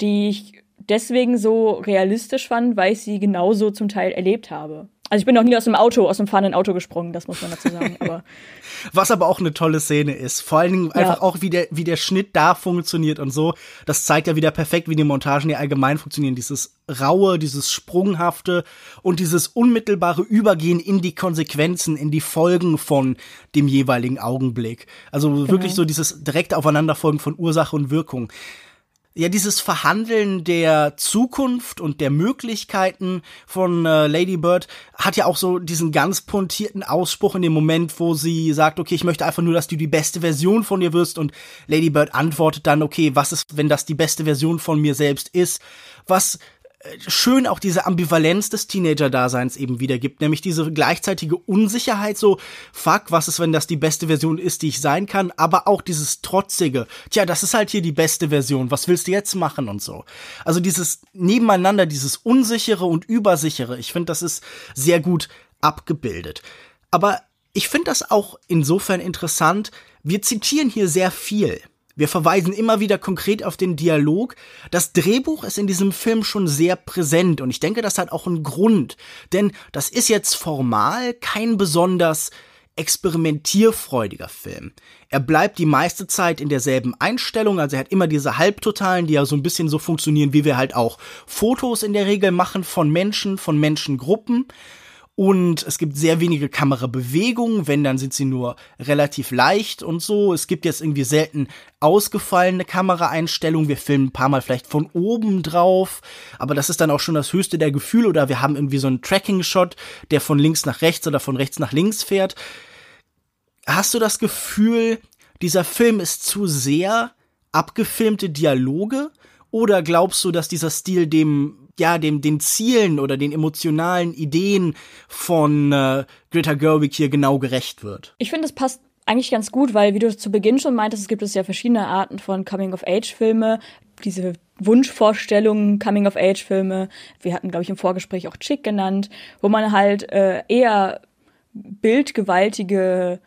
die ich deswegen so realistisch fand, weil ich sie genauso zum Teil erlebt habe. Also ich bin noch nie aus dem Auto, aus dem fahrenden Auto gesprungen, das muss man dazu sagen. Aber Was aber auch eine tolle Szene ist. Vor allen Dingen einfach ja. auch, wie der, wie der Schnitt da funktioniert und so. Das zeigt ja wieder perfekt, wie die Montagen ja allgemein funktionieren. Dieses raue, dieses sprunghafte und dieses unmittelbare Übergehen in die Konsequenzen, in die Folgen von dem jeweiligen Augenblick. Also genau. wirklich so dieses direkte Aufeinanderfolgen von Ursache und Wirkung ja, dieses Verhandeln der Zukunft und der Möglichkeiten von äh, Lady Bird hat ja auch so diesen ganz pointierten Ausspruch in dem Moment, wo sie sagt, okay, ich möchte einfach nur, dass du die beste Version von dir wirst und Lady Bird antwortet dann, okay, was ist, wenn das die beste Version von mir selbst ist? Was schön auch diese Ambivalenz des Teenager-Daseins eben wiedergibt, nämlich diese gleichzeitige Unsicherheit, so, fuck, was ist, wenn das die beste Version ist, die ich sein kann, aber auch dieses Trotzige, tja, das ist halt hier die beste Version, was willst du jetzt machen und so. Also dieses Nebeneinander, dieses Unsichere und Übersichere, ich finde, das ist sehr gut abgebildet. Aber ich finde das auch insofern interessant, wir zitieren hier sehr viel. Wir verweisen immer wieder konkret auf den Dialog. Das Drehbuch ist in diesem Film schon sehr präsent und ich denke, das hat auch einen Grund. Denn das ist jetzt formal kein besonders experimentierfreudiger Film. Er bleibt die meiste Zeit in derselben Einstellung, also er hat immer diese Halbtotalen, die ja so ein bisschen so funktionieren, wie wir halt auch Fotos in der Regel machen von Menschen, von Menschengruppen. Und es gibt sehr wenige Kamerabewegungen, wenn, dann sind sie nur relativ leicht und so. Es gibt jetzt irgendwie selten ausgefallene Kameraeinstellungen. Wir filmen ein paar Mal vielleicht von oben drauf, aber das ist dann auch schon das höchste der Gefühle. Oder wir haben irgendwie so einen Tracking-Shot, der von links nach rechts oder von rechts nach links fährt. Hast du das Gefühl, dieser Film ist zu sehr abgefilmte Dialoge? Oder glaubst du, dass dieser Stil dem ja, dem, den Zielen oder den emotionalen Ideen von äh, Greta Gerwig hier genau gerecht wird. Ich finde, es passt eigentlich ganz gut, weil, wie du zu Beginn schon meintest, es gibt es ja verschiedene Arten von Coming-of-Age-Filme. Diese Wunschvorstellungen, Coming-of-Age-Filme. Wir hatten, glaube ich, im Vorgespräch auch Chick genannt, wo man halt äh, eher bildgewaltige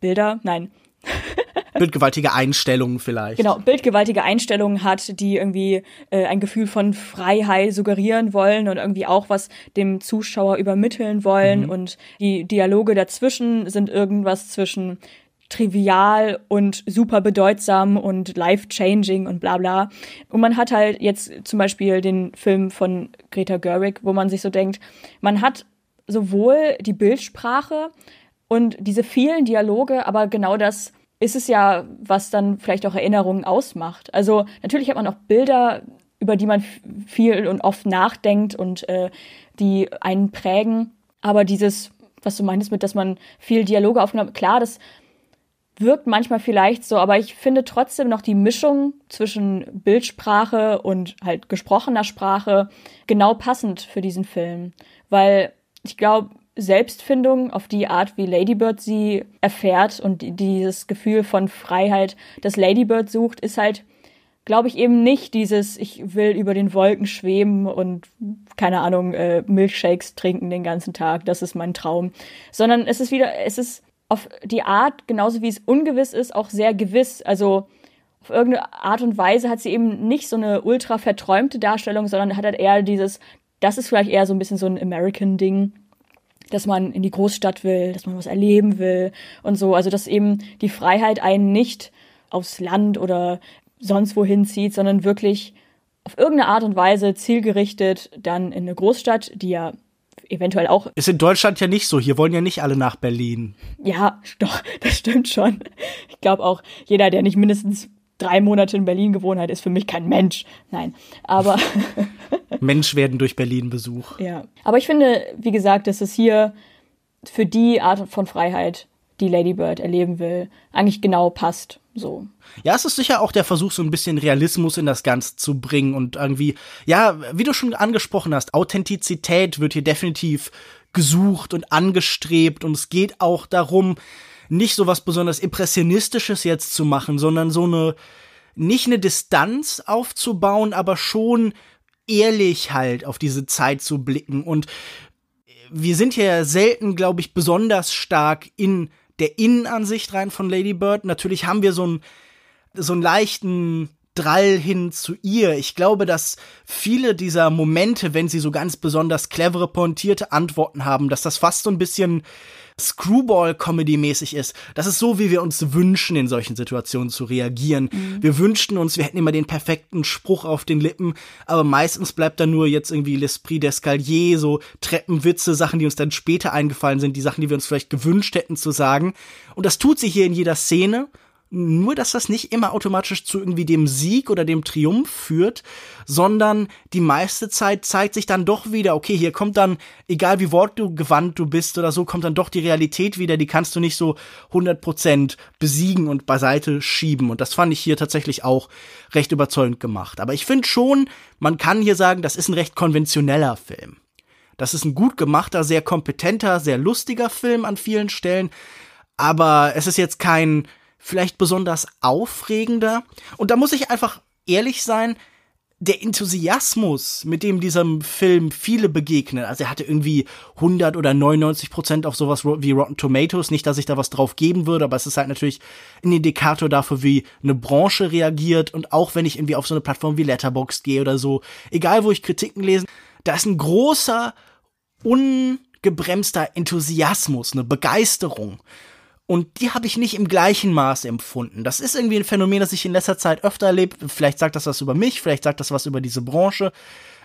Bilder, nein, bildgewaltige Einstellungen vielleicht. Genau, bildgewaltige Einstellungen hat, die irgendwie äh, ein Gefühl von Freiheit suggerieren wollen und irgendwie auch was dem Zuschauer übermitteln wollen. Mhm. Und die Dialoge dazwischen sind irgendwas zwischen trivial und super bedeutsam und life-changing und bla bla. Und man hat halt jetzt zum Beispiel den Film von Greta Gerwig, wo man sich so denkt, man hat sowohl die Bildsprache und diese vielen Dialoge, aber genau das ist es ja, was dann vielleicht auch Erinnerungen ausmacht. Also natürlich hat man auch Bilder, über die man viel und oft nachdenkt und äh, die einen prägen. Aber dieses, was du meintest mit, dass man viel Dialoge aufgenommen, klar, das wirkt manchmal vielleicht so, aber ich finde trotzdem noch die Mischung zwischen Bildsprache und halt gesprochener Sprache genau passend für diesen Film. Weil ich glaube, Selbstfindung auf die Art, wie Ladybird sie erfährt und dieses Gefühl von Freiheit, das Ladybird sucht, ist halt, glaube ich, eben nicht dieses, ich will über den Wolken schweben und, keine Ahnung, äh, Milchshakes trinken den ganzen Tag, das ist mein Traum. Sondern es ist wieder, es ist auf die Art, genauso wie es ungewiss ist, auch sehr gewiss. Also auf irgendeine Art und Weise hat sie eben nicht so eine ultra verträumte Darstellung, sondern hat halt eher dieses, das ist vielleicht eher so ein bisschen so ein American-Ding, dass man in die Großstadt will, dass man was erleben will und so. Also dass eben die Freiheit einen nicht aufs Land oder sonst wohin zieht, sondern wirklich auf irgendeine Art und Weise zielgerichtet dann in eine Großstadt, die ja eventuell auch. Ist in Deutschland ja nicht so. Hier wollen ja nicht alle nach Berlin. Ja, doch, das stimmt schon. Ich glaube auch, jeder, der nicht mindestens drei Monate in Berlin gewohnt hat, ist für mich kein Mensch. Nein, aber. Mensch werden durch Berlin Besuch. Ja. Aber ich finde, wie gesagt, dass es hier für die Art von Freiheit, die Lady Bird erleben will, eigentlich genau passt. So. Ja, es ist sicher auch der Versuch, so ein bisschen Realismus in das Ganze zu bringen und irgendwie, ja, wie du schon angesprochen hast, Authentizität wird hier definitiv gesucht und angestrebt und es geht auch darum, nicht so was besonders Impressionistisches jetzt zu machen, sondern so eine, nicht eine Distanz aufzubauen, aber schon ehrlich halt auf diese Zeit zu blicken und wir sind hier selten, glaube ich, besonders stark in der Innenansicht rein von Lady Bird. Natürlich haben wir so einen, so einen leichten Drall hin zu ihr. Ich glaube, dass viele dieser Momente, wenn sie so ganz besonders clevere, pointierte Antworten haben, dass das fast so ein bisschen Screwball-Comedy-mäßig ist. Das ist so, wie wir uns wünschen, in solchen Situationen zu reagieren. Mhm. Wir wünschten uns, wir hätten immer den perfekten Spruch auf den Lippen, aber meistens bleibt da nur jetzt irgendwie L'Esprit d'Escalier, so Treppenwitze, Sachen, die uns dann später eingefallen sind, die Sachen, die wir uns vielleicht gewünscht hätten zu sagen. Und das tut sie hier in jeder Szene nur, dass das nicht immer automatisch zu irgendwie dem Sieg oder dem Triumph führt, sondern die meiste Zeit zeigt sich dann doch wieder, okay, hier kommt dann, egal wie wortgewandt du bist oder so, kommt dann doch die Realität wieder, die kannst du nicht so 100% besiegen und beiseite schieben. Und das fand ich hier tatsächlich auch recht überzeugend gemacht. Aber ich finde schon, man kann hier sagen, das ist ein recht konventioneller Film. Das ist ein gut gemachter, sehr kompetenter, sehr lustiger Film an vielen Stellen. Aber es ist jetzt kein vielleicht besonders aufregender. Und da muss ich einfach ehrlich sein, der Enthusiasmus, mit dem diesem Film viele begegnen, also er hatte irgendwie 100 oder 99 Prozent auf sowas wie Rotten Tomatoes, nicht, dass ich da was drauf geben würde, aber es ist halt natürlich ein Indikator dafür, wie eine Branche reagiert und auch wenn ich irgendwie auf so eine Plattform wie Letterboxd gehe oder so, egal wo ich Kritiken lese, da ist ein großer, ungebremster Enthusiasmus, eine Begeisterung. Und die habe ich nicht im gleichen Maß empfunden. Das ist irgendwie ein Phänomen, das ich in letzter Zeit öfter erlebe. Vielleicht sagt das was über mich, vielleicht sagt das was über diese Branche.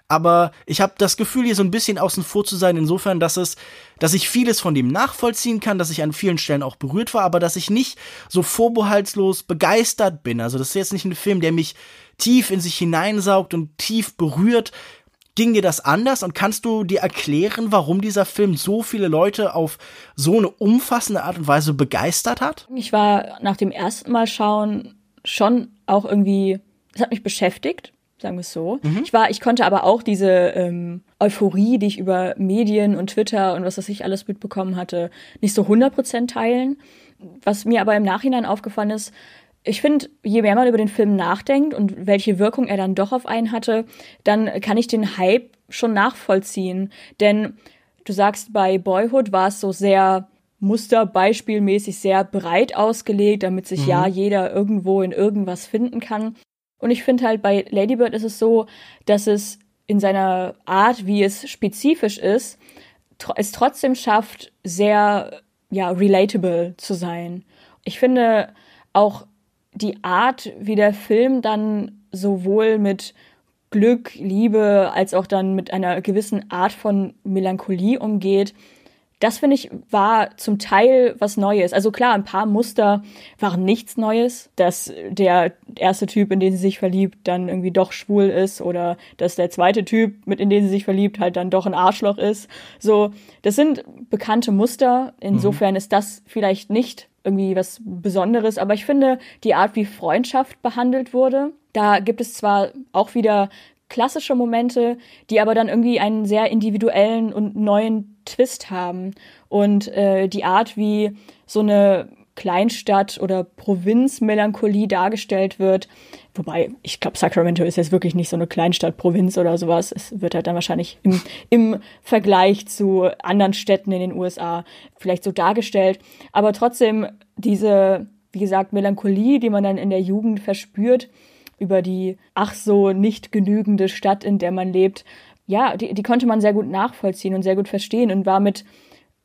Aber ich habe das Gefühl, hier so ein bisschen außen vor zu sein, insofern, dass es, dass ich vieles von dem nachvollziehen kann, dass ich an vielen Stellen auch berührt war, aber dass ich nicht so vorbehaltslos begeistert bin. Also das ist jetzt nicht ein Film, der mich tief in sich hineinsaugt und tief berührt, Ging dir das anders und kannst du dir erklären, warum dieser Film so viele Leute auf so eine umfassende Art und Weise begeistert hat? Ich war nach dem ersten Mal schauen schon auch irgendwie, es hat mich beschäftigt, sagen wir es so. Mhm. Ich war, ich konnte aber auch diese ähm, Euphorie, die ich über Medien und Twitter und was das ich alles mitbekommen hatte, nicht so 100% teilen. Was mir aber im Nachhinein aufgefallen ist, ich finde, je mehr man über den Film nachdenkt und welche Wirkung er dann doch auf einen hatte, dann kann ich den Hype schon nachvollziehen. Denn du sagst, bei Boyhood war es so sehr musterbeispielmäßig sehr breit ausgelegt, damit sich mhm. ja jeder irgendwo in irgendwas finden kann. Und ich finde halt bei Ladybird ist es so, dass es in seiner Art, wie es spezifisch ist, tr es trotzdem schafft, sehr ja relatable zu sein. Ich finde auch die Art, wie der Film dann sowohl mit Glück, Liebe als auch dann mit einer gewissen Art von Melancholie umgeht, das finde ich war zum Teil was Neues. Also klar, ein paar Muster waren nichts Neues, dass der erste Typ, in den sie sich verliebt, dann irgendwie doch schwul ist oder dass der zweite Typ, mit in den sie sich verliebt, halt dann doch ein Arschloch ist. So, das sind bekannte Muster. Insofern mhm. ist das vielleicht nicht irgendwie was Besonderes, aber ich finde die Art, wie Freundschaft behandelt wurde, da gibt es zwar auch wieder klassische Momente, die aber dann irgendwie einen sehr individuellen und neuen Twist haben. Und äh, die Art, wie so eine Kleinstadt- oder Provinzmelancholie dargestellt wird. Wobei, ich glaube, Sacramento ist jetzt wirklich nicht so eine Kleinstadt, Provinz oder sowas. Es wird halt dann wahrscheinlich im, im Vergleich zu anderen Städten in den USA vielleicht so dargestellt. Aber trotzdem diese, wie gesagt, Melancholie, die man dann in der Jugend verspürt, über die ach so nicht genügende Stadt, in der man lebt, ja, die, die konnte man sehr gut nachvollziehen und sehr gut verstehen und war mit,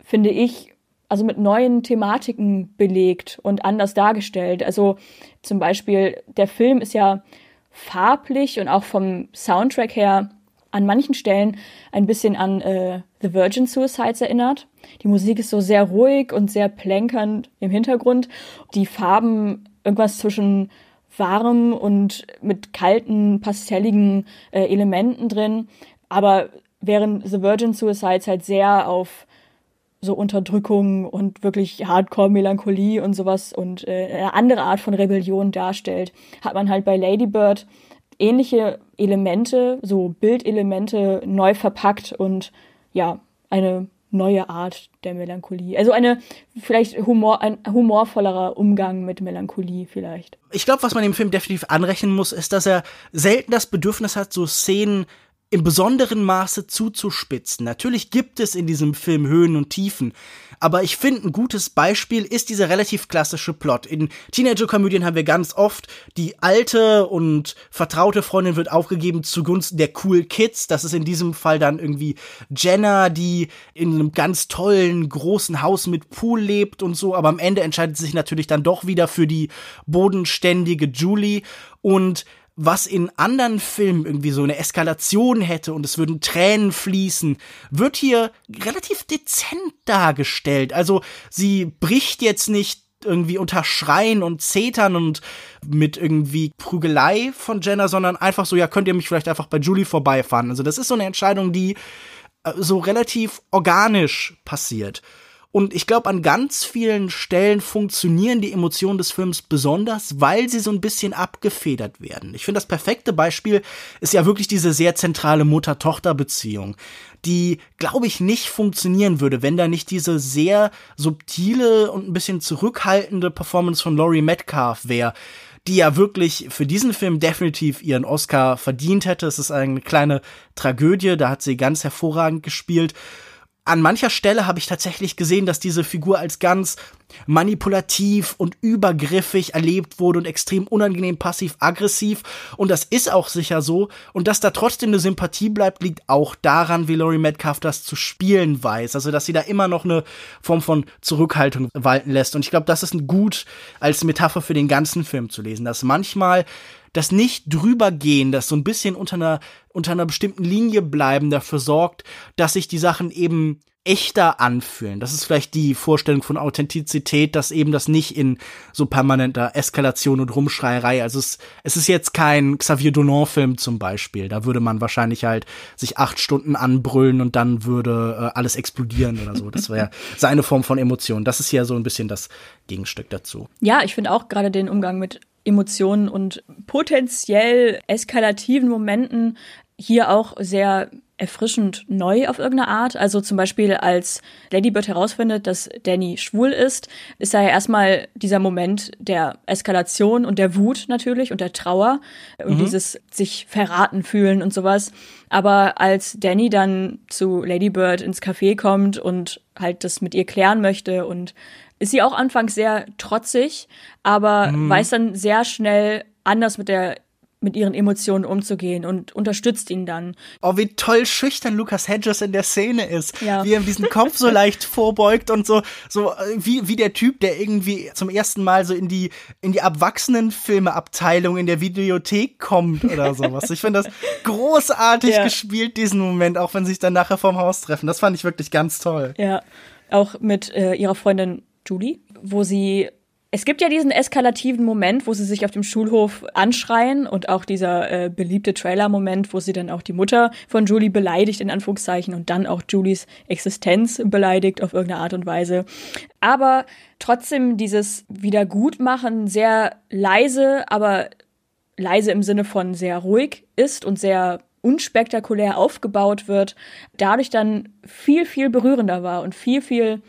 finde ich, also mit neuen Thematiken belegt und anders dargestellt. Also zum Beispiel, der Film ist ja farblich und auch vom Soundtrack her an manchen Stellen ein bisschen an äh, The Virgin Suicides erinnert. Die Musik ist so sehr ruhig und sehr plänkernd im Hintergrund. Die Farben irgendwas zwischen warm und mit kalten, pastelligen äh, Elementen drin. Aber während The Virgin Suicides halt sehr auf so Unterdrückung und wirklich Hardcore-Melancholie und sowas und äh, eine andere Art von Rebellion darstellt, hat man halt bei Lady Bird ähnliche Elemente, so Bildelemente neu verpackt und ja, eine neue Art der Melancholie. Also eine vielleicht Humor, ein humorvollerer Umgang mit Melancholie vielleicht. Ich glaube, was man dem Film definitiv anrechnen muss, ist, dass er selten das Bedürfnis hat, so Szenen im besonderen Maße zuzuspitzen. Natürlich gibt es in diesem Film Höhen und Tiefen, aber ich finde, ein gutes Beispiel ist dieser relativ klassische Plot. In Teenager-Komödien haben wir ganz oft, die alte und vertraute Freundin wird aufgegeben zugunsten der cool Kids. Das ist in diesem Fall dann irgendwie Jenna, die in einem ganz tollen, großen Haus mit Pool lebt und so, aber am Ende entscheidet sie sich natürlich dann doch wieder für die bodenständige Julie und was in anderen Filmen irgendwie so eine Eskalation hätte und es würden Tränen fließen, wird hier relativ dezent dargestellt. Also sie bricht jetzt nicht irgendwie unter Schreien und Zetern und mit irgendwie Prügelei von Jenna, sondern einfach so, ja, könnt ihr mich vielleicht einfach bei Julie vorbeifahren. Also das ist so eine Entscheidung, die äh, so relativ organisch passiert. Und ich glaube, an ganz vielen Stellen funktionieren die Emotionen des Films besonders, weil sie so ein bisschen abgefedert werden. Ich finde, das perfekte Beispiel ist ja wirklich diese sehr zentrale Mutter-Tochter-Beziehung, die, glaube ich, nicht funktionieren würde, wenn da nicht diese sehr subtile und ein bisschen zurückhaltende Performance von Laurie Metcalf wäre die ja wirklich für diesen Film definitiv ihren Oscar verdient hätte. Es ist eine kleine Tragödie, da hat sie ganz hervorragend gespielt an mancher Stelle habe ich tatsächlich gesehen, dass diese Figur als ganz manipulativ und übergriffig erlebt wurde und extrem unangenehm passiv-aggressiv. Und das ist auch sicher so. Und dass da trotzdem eine Sympathie bleibt, liegt auch daran, wie Laurie Metcalf das zu spielen weiß. Also, dass sie da immer noch eine Form von Zurückhaltung walten lässt. Und ich glaube, das ist gut als Metapher für den ganzen Film zu lesen, dass manchmal das nicht drüber gehen, das so ein bisschen unter einer, unter einer bestimmten Linie bleiben, dafür sorgt, dass sich die Sachen eben echter anfühlen. Das ist vielleicht die Vorstellung von Authentizität, dass eben das nicht in so permanenter Eskalation und Rumschreierei, also es, es ist jetzt kein Xavier Dolan-Film zum Beispiel. Da würde man wahrscheinlich halt sich acht Stunden anbrüllen und dann würde äh, alles explodieren oder so. Das wäre seine Form von Emotion. Das ist ja so ein bisschen das Gegenstück dazu. Ja, ich finde auch gerade den Umgang mit Emotionen und potenziell eskalativen Momenten hier auch sehr erfrischend neu auf irgendeine Art. Also zum Beispiel, als Ladybird herausfindet, dass Danny schwul ist, ist da ja erstmal dieser Moment der Eskalation und der Wut natürlich und der Trauer und mhm. dieses sich verraten fühlen und sowas. Aber als Danny dann zu Ladybird ins Café kommt und halt das mit ihr klären möchte und ist sie auch anfangs sehr trotzig, aber mhm. weiß dann sehr schnell anders mit der mit ihren Emotionen umzugehen und unterstützt ihn dann. Oh, wie toll schüchtern Lucas Hedges in der Szene ist. Ja. Wie er diesen Kopf so leicht vorbeugt und so, so wie, wie der Typ, der irgendwie zum ersten Mal so in die, in die Erwachsenenfilmeabteilung in der Videothek kommt oder sowas. Ich finde das großartig ja. gespielt, diesen Moment, auch wenn sie sich dann nachher vorm Haus treffen. Das fand ich wirklich ganz toll. Ja. Auch mit äh, ihrer Freundin Julie, wo sie Es gibt ja diesen eskalativen Moment, wo sie sich auf dem Schulhof anschreien und auch dieser äh, beliebte Trailer-Moment, wo sie dann auch die Mutter von Julie beleidigt, in Anführungszeichen, und dann auch Julies Existenz beleidigt auf irgendeine Art und Weise. Aber trotzdem dieses Wiedergutmachen sehr leise, aber leise im Sinne von sehr ruhig ist und sehr unspektakulär aufgebaut wird, dadurch dann viel, viel berührender war und viel, viel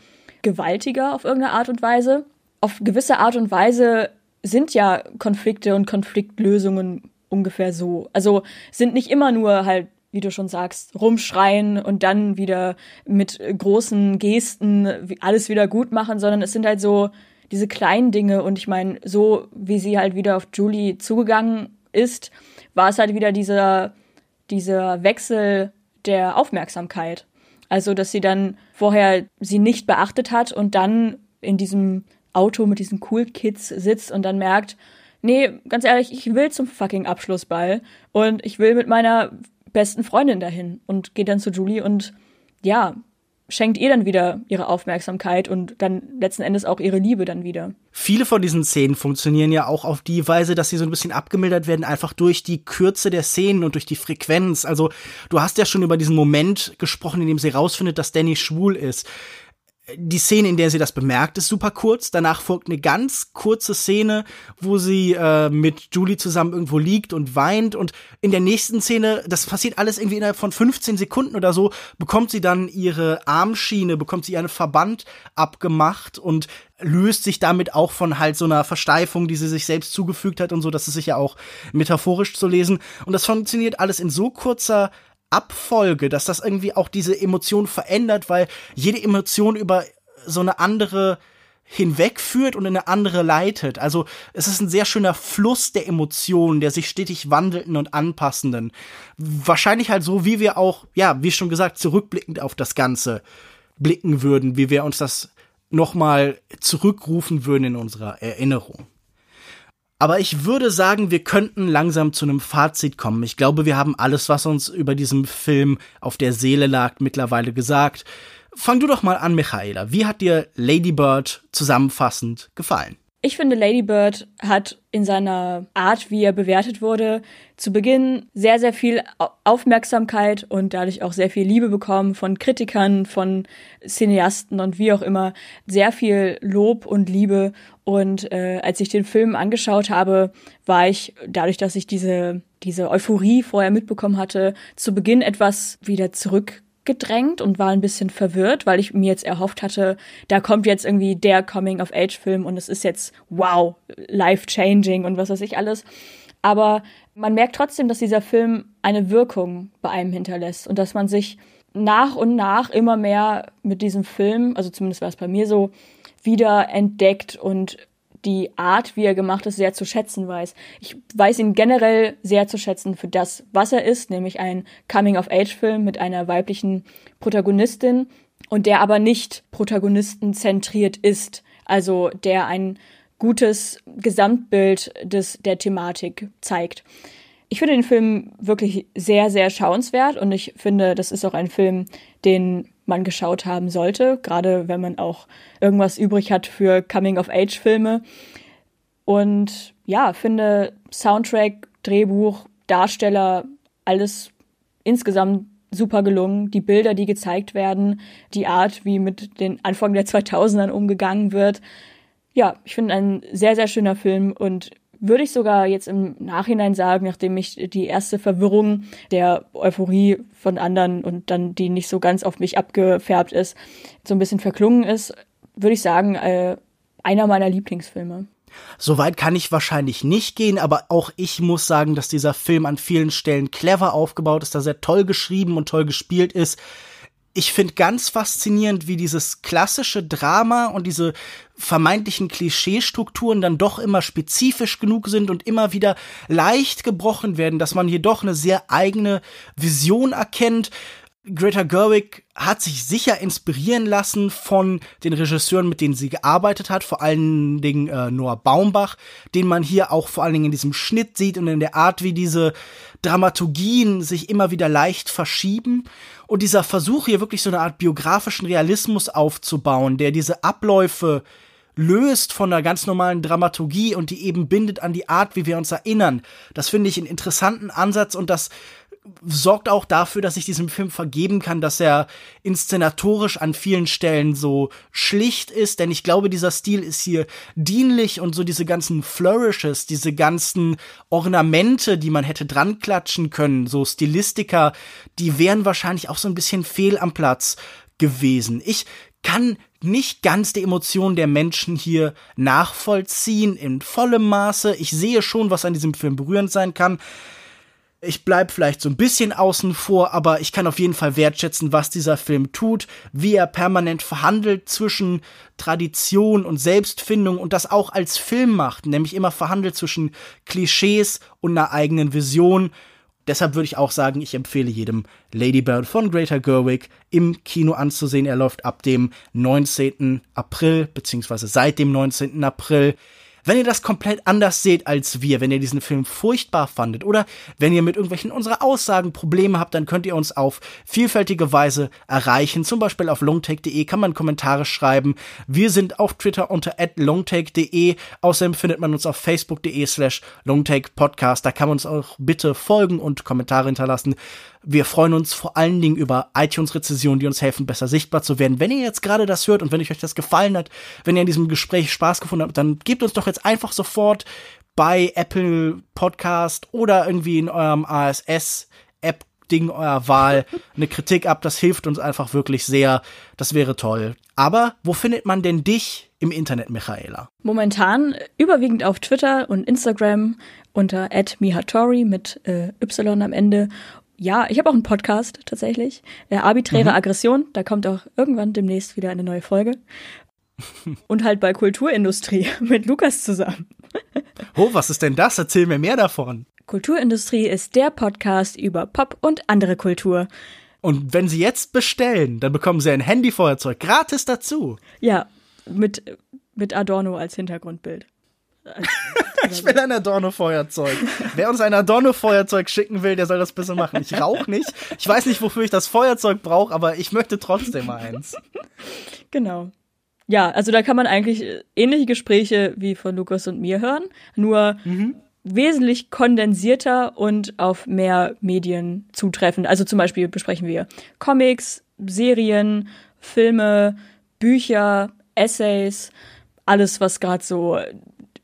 gewaltiger auf irgendeine Art und Weise auf gewisse Art und Weise sind ja Konflikte und Konfliktlösungen ungefähr so. Also sind nicht immer nur halt, wie du schon sagst, rumschreien und dann wieder mit großen Gesten alles wieder gut machen, sondern es sind halt so diese kleinen Dinge und ich meine, so wie sie halt wieder auf Julie zugegangen ist, war es halt wieder dieser, dieser Wechsel der Aufmerksamkeit. Also, dass sie dann vorher sie nicht beachtet hat und dann in diesem Auto mit diesen Cool Kids sitzt und dann merkt, nee, ganz ehrlich, ich will zum fucking Abschlussball und ich will mit meiner besten Freundin dahin und geht dann zu Julie und ja, schenkt ihr dann wieder ihre Aufmerksamkeit und dann letzten Endes auch ihre Liebe dann wieder. Viele von diesen Szenen funktionieren ja auch auf die Weise, dass sie so ein bisschen abgemildert werden, einfach durch die Kürze der Szenen und durch die Frequenz. Also, du hast ja schon über diesen Moment gesprochen, in dem sie rausfindet, dass Danny schwul ist die Szene, in der sie das bemerkt, ist super kurz. Danach folgt eine ganz kurze Szene, wo sie äh, mit Julie zusammen irgendwo liegt und weint. Und in der nächsten Szene, das passiert alles irgendwie innerhalb von 15 Sekunden oder so, bekommt sie dann ihre Armschiene, bekommt sie ihren Verband abgemacht und löst sich damit auch von halt so einer Versteifung, die sie sich selbst zugefügt hat und so. Das ist sicher auch metaphorisch zu lesen. Und das funktioniert alles in so kurzer Abfolge, dass das irgendwie auch diese Emotion verändert, weil jede Emotion über so eine andere hinwegführt und in eine andere leitet. Also es ist ein sehr schöner Fluss der Emotionen, der sich stetig wandelnden und anpassenden. Wahrscheinlich halt so, wie wir auch, ja, wie schon gesagt, zurückblickend auf das Ganze blicken würden, wie wir uns das nochmal zurückrufen würden in unserer Erinnerung. Aber ich würde sagen, wir könnten langsam zu einem Fazit kommen. Ich glaube, wir haben alles, was uns über diesen Film auf der Seele lag, mittlerweile gesagt. Fang du doch mal an, Michaela. Wie hat dir Lady Bird zusammenfassend gefallen? Ich finde, Lady Bird hat in seiner Art, wie er bewertet wurde, zu Beginn sehr, sehr viel Aufmerksamkeit und dadurch auch sehr viel Liebe bekommen von Kritikern, von Cineasten und wie auch immer. Sehr viel Lob und Liebe. Und äh, als ich den Film angeschaut habe, war ich, dadurch, dass ich diese, diese Euphorie vorher mitbekommen hatte, zu Beginn etwas wieder zurück gedrängt und war ein bisschen verwirrt, weil ich mir jetzt erhofft hatte, da kommt jetzt irgendwie der Coming-of-Age-Film und es ist jetzt wow, life-changing und was weiß ich alles. Aber man merkt trotzdem, dass dieser Film eine Wirkung bei einem hinterlässt und dass man sich nach und nach immer mehr mit diesem Film, also zumindest war es bei mir so, wieder entdeckt und die Art, wie er gemacht ist, sehr zu schätzen weiß. Ich weiß ihn generell sehr zu schätzen für das, was er ist, nämlich ein Coming-of-Age-Film mit einer weiblichen Protagonistin und der aber nicht protagonistenzentriert ist, also der ein gutes Gesamtbild des, der Thematik zeigt. Ich finde den Film wirklich sehr, sehr schauenswert und ich finde, das ist auch ein Film, den man geschaut haben sollte, gerade wenn man auch irgendwas übrig hat für Coming-of-Age-Filme. Und ja, finde Soundtrack, Drehbuch, Darsteller, alles insgesamt super gelungen. Die Bilder, die gezeigt werden, die Art, wie mit den Anfang der 2000ern umgegangen wird. Ja, ich finde ein sehr, sehr schöner Film und würde ich sogar jetzt im Nachhinein sagen, nachdem ich die erste Verwirrung der Euphorie von anderen und dann die nicht so ganz auf mich abgefärbt ist, so ein bisschen verklungen ist, würde ich sagen, äh, einer meiner Lieblingsfilme. Soweit kann ich wahrscheinlich nicht gehen, aber auch ich muss sagen, dass dieser Film an vielen Stellen clever aufgebaut ist, dass er toll geschrieben und toll gespielt ist ich finde ganz faszinierend, wie dieses klassische Drama und diese vermeintlichen Klischeestrukturen dann doch immer spezifisch genug sind und immer wieder leicht gebrochen werden, dass man hier doch eine sehr eigene Vision erkennt. Greta Gerwig hat sich sicher inspirieren lassen von den Regisseuren, mit denen sie gearbeitet hat, vor allen Dingen äh, Noah Baumbach, den man hier auch vor allen Dingen in diesem Schnitt sieht und in der Art, wie diese Dramaturgien sich immer wieder leicht verschieben. Und dieser Versuch hier wirklich so eine Art biografischen Realismus aufzubauen, der diese Abläufe löst von einer ganz normalen Dramaturgie und die eben bindet an die Art, wie wir uns erinnern. Das finde ich einen interessanten Ansatz und das sorgt auch dafür, dass ich diesem Film vergeben kann, dass er inszenatorisch an vielen Stellen so schlicht ist, denn ich glaube, dieser Stil ist hier dienlich und so diese ganzen Flourishes, diese ganzen Ornamente, die man hätte dran klatschen können, so Stilistika, die wären wahrscheinlich auch so ein bisschen fehl am Platz gewesen. Ich kann nicht ganz die Emotionen der Menschen hier nachvollziehen in vollem Maße. Ich sehe schon, was an diesem Film berührend sein kann. Ich bleib vielleicht so ein bisschen außen vor, aber ich kann auf jeden Fall wertschätzen, was dieser Film tut, wie er permanent verhandelt zwischen Tradition und Selbstfindung und das auch als Film macht, nämlich immer verhandelt zwischen Klischees und einer eigenen Vision. Deshalb würde ich auch sagen, ich empfehle jedem Lady Bird von Greater Gerwig im Kino anzusehen. Er läuft ab dem 19. April, beziehungsweise seit dem 19. April. Wenn ihr das komplett anders seht als wir, wenn ihr diesen Film furchtbar fandet oder wenn ihr mit irgendwelchen unserer Aussagen Probleme habt, dann könnt ihr uns auf vielfältige Weise erreichen. Zum Beispiel auf longtake.de kann man Kommentare schreiben. Wir sind auf Twitter unter longtake.de. Außerdem findet man uns auf facebook.de slash longtakepodcast. Da kann man uns auch bitte folgen und Kommentare hinterlassen. Wir freuen uns vor allen Dingen über iTunes-Rezensionen, die uns helfen, besser sichtbar zu werden. Wenn ihr jetzt gerade das hört und wenn euch das gefallen hat, wenn ihr in diesem Gespräch Spaß gefunden habt, dann gebt uns doch jetzt einfach sofort bei Apple Podcast oder irgendwie in eurem ASS-App Ding eurer Wahl eine Kritik ab. Das hilft uns einfach wirklich sehr. Das wäre toll. Aber wo findet man denn dich im Internet, Michaela? Momentan überwiegend auf Twitter und Instagram unter @mihatori mit äh, Y am Ende ja, ich habe auch einen Podcast tatsächlich. Äh, Arbiträre mhm. Aggression. Da kommt auch irgendwann demnächst wieder eine neue Folge. Und halt bei Kulturindustrie mit Lukas zusammen. oh, was ist denn das? Erzähl mir mehr davon. Kulturindustrie ist der Podcast über Pop und andere Kultur. Und wenn Sie jetzt bestellen, dann bekommen Sie ein Handyfeuerzeug gratis dazu. Ja, mit, mit Adorno als Hintergrundbild. ich will ein Adorno-Feuerzeug. Wer uns ein Adorno-Feuerzeug schicken will, der soll das bitte machen. Ich rauche nicht. Ich weiß nicht, wofür ich das Feuerzeug brauche, aber ich möchte trotzdem eins. Genau. Ja, also da kann man eigentlich ähnliche Gespräche wie von Lukas und mir hören, nur mhm. wesentlich kondensierter und auf mehr Medien zutreffend. Also zum Beispiel besprechen wir Comics, Serien, Filme, Bücher, Essays, alles, was gerade so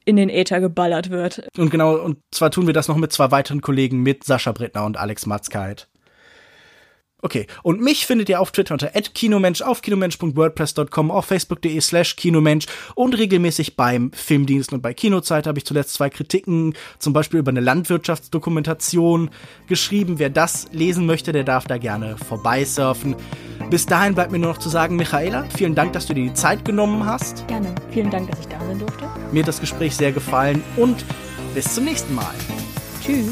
in den Äther geballert wird. Und genau, und zwar tun wir das noch mit zwei weiteren Kollegen, mit Sascha Brittner und Alex Matzkeit. Okay, und mich findet ihr auf Twitter unter @kinomensch, auf kinomensch.wordpress.com, auf facebook.de slash kinomensch und regelmäßig beim Filmdienst und bei Kinozeit habe ich zuletzt zwei Kritiken, zum Beispiel über eine Landwirtschaftsdokumentation geschrieben. Wer das lesen möchte, der darf da gerne vorbeisurfen. Bis dahin bleibt mir nur noch zu sagen, Michaela, vielen Dank, dass du dir die Zeit genommen hast. Gerne. Vielen Dank, dass ich da sein durfte. Mir hat das Gespräch sehr gefallen und bis zum nächsten Mal. Tschüss.